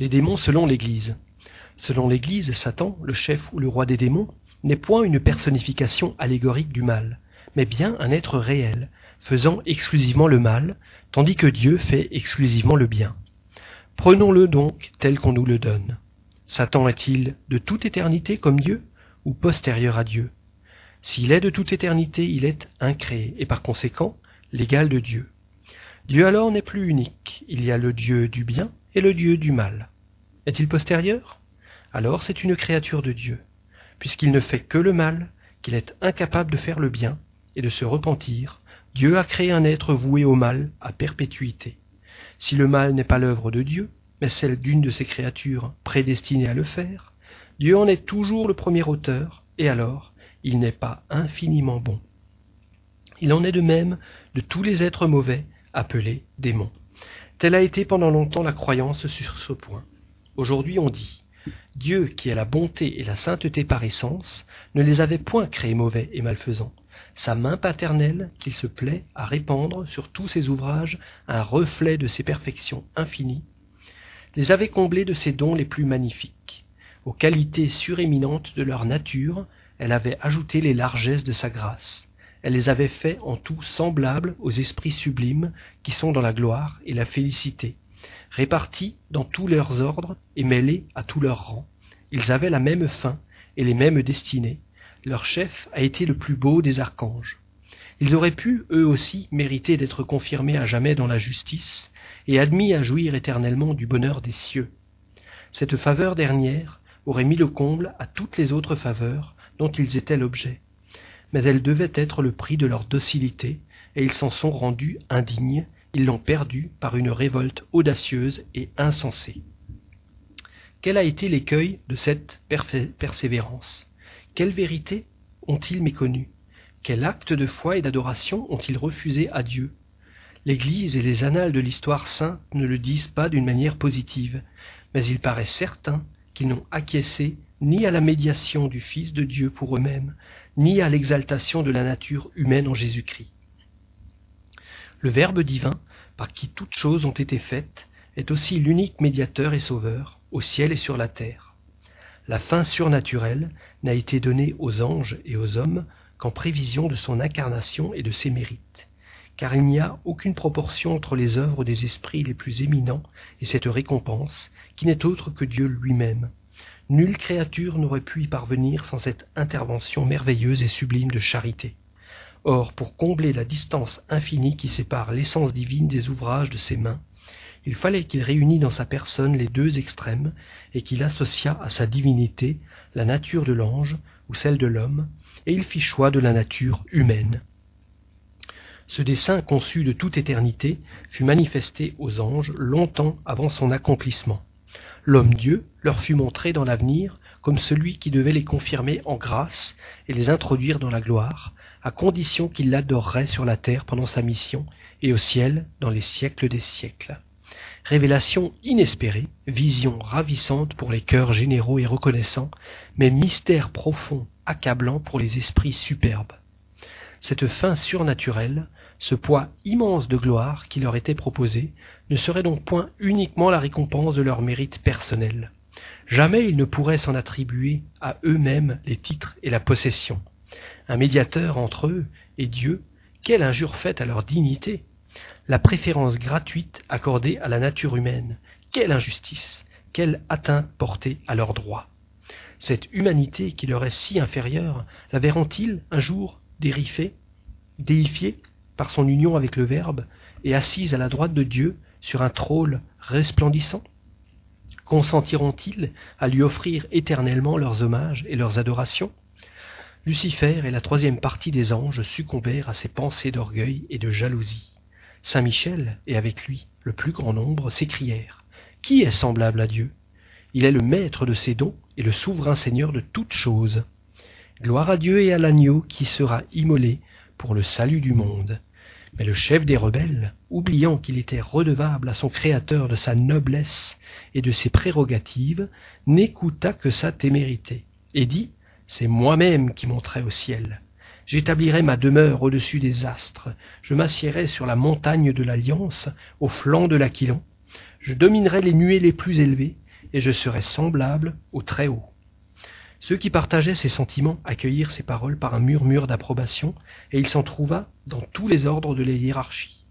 Les démons selon l'Église. Selon l'Église, Satan, le chef ou le roi des démons, n'est point une personnification allégorique du mal, mais bien un être réel, faisant exclusivement le mal, tandis que Dieu fait exclusivement le bien. Prenons-le donc tel qu'on nous le donne. Satan est-il de toute éternité comme Dieu, ou postérieur à Dieu? S'il est de toute éternité, il est incréé, et par conséquent l'égal de Dieu. Dieu alors n'est plus unique, il y a le Dieu du bien et le Dieu du mal. Est-il postérieur? Alors c'est une créature de Dieu, puisqu'il ne fait que le mal, qu'il est incapable de faire le bien et de se repentir, Dieu a créé un être voué au mal à perpétuité. Si le mal n'est pas l'œuvre de Dieu, mais celle d'une de ses créatures prédestinées à le faire, Dieu en est toujours le premier auteur, et alors il n'est pas infiniment bon. Il en est de même de tous les êtres mauvais appelés démons. Telle a été pendant longtemps la croyance sur ce point. Aujourd'hui on dit Dieu, qui est la bonté et la sainteté par essence, ne les avait point créés mauvais et malfaisants. Sa main paternelle, qu'il se plaît à répandre sur tous ses ouvrages un reflet de ses perfections infinies, les avait comblés de ses dons les plus magnifiques. Aux qualités suréminentes de leur nature, elle avait ajouté les largesses de sa grâce. Elle les avait faits en tout semblables aux esprits sublimes qui sont dans la gloire et la félicité, répartis dans tous leurs ordres et mêlés à tous leurs rangs. Ils avaient la même fin et les mêmes destinées. Leur chef a été le plus beau des archanges. Ils auraient pu, eux aussi, mériter d'être confirmés à jamais dans la justice et admis à jouir éternellement du bonheur des cieux. Cette faveur dernière aurait mis le comble à toutes les autres faveurs dont ils étaient l'objet. Mais elle devait être le prix de leur docilité, et ils s'en sont rendus indignes, ils l'ont perdue par une révolte audacieuse et insensée. Quel a été l'écueil de cette persévérance? Quelle vérité ont-ils méconnu Quel acte de foi et d'adoration ont-ils refusé à Dieu? L'Église et les annales de l'histoire sainte ne le disent pas d'une manière positive, mais il paraît certain qu'ils n'ont acquiescé ni à la médiation du Fils de Dieu pour eux-mêmes, ni à l'exaltation de la nature humaine en Jésus-Christ. Le Verbe divin, par qui toutes choses ont été faites, est aussi l'unique médiateur et sauveur, au ciel et sur la terre. La fin surnaturelle n'a été donnée aux anges et aux hommes qu'en prévision de son incarnation et de ses mérites car il n'y a aucune proportion entre les œuvres des esprits les plus éminents et cette récompense, qui n'est autre que Dieu lui-même. Nulle créature n'aurait pu y parvenir sans cette intervention merveilleuse et sublime de charité. Or, pour combler la distance infinie qui sépare l'essence divine des ouvrages de ses mains, il fallait qu'il réunît dans sa personne les deux extrêmes et qu'il associât à sa divinité la nature de l'ange ou celle de l'homme, et il fit choix de la nature humaine. Ce dessein conçu de toute éternité fut manifesté aux anges longtemps avant son accomplissement. L'homme-dieu leur fut montré dans l'avenir comme celui qui devait les confirmer en grâce et les introduire dans la gloire, à condition qu'ils l'adoreraient sur la terre pendant sa mission et au ciel dans les siècles des siècles. Révélation inespérée, vision ravissante pour les cœurs généraux et reconnaissants, mais mystère profond, accablant pour les esprits superbes. Cette fin surnaturelle ce poids immense de gloire qui leur était proposé ne serait donc point uniquement la récompense de leur mérite personnel. Jamais ils ne pourraient s'en attribuer à eux-mêmes les titres et la possession. Un médiateur entre eux et Dieu, quelle injure faite à leur dignité La préférence gratuite accordée à la nature humaine, quelle injustice Quelle atteinte portée à leurs droits Cette humanité qui leur est si inférieure, la verront-ils un jour dérifée, déifiée par son union avec le Verbe, et assise à la droite de Dieu sur un trône resplendissant? Consentiront-ils à lui offrir éternellement leurs hommages et leurs adorations? Lucifer et la troisième partie des anges succombèrent à ces pensées d'orgueil et de jalousie. Saint Michel, et avec lui le plus grand nombre, s'écrièrent Qui est semblable à Dieu? Il est le maître de ses dons et le souverain Seigneur de toutes choses. Gloire à Dieu et à l'agneau qui sera immolé pour le salut du monde. Mais le chef des rebelles, oubliant qu'il était redevable à son Créateur de sa noblesse et de ses prérogatives, n'écouta que sa témérité, et dit C'est moi-même qui monterai au ciel. J'établirai ma demeure au-dessus des astres, je m'assiérai sur la montagne de l'Alliance, au flanc de l'Aquilon, je dominerai les nuées les plus élevées, et je serai semblable au Très-Haut. Ceux qui partageaient ces sentiments accueillirent ces paroles par un murmure d'approbation, et il s'en trouva dans tous les ordres de la hiérarchie.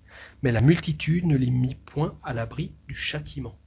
Mais la multitude ne les mit point à l'abri du châtiment.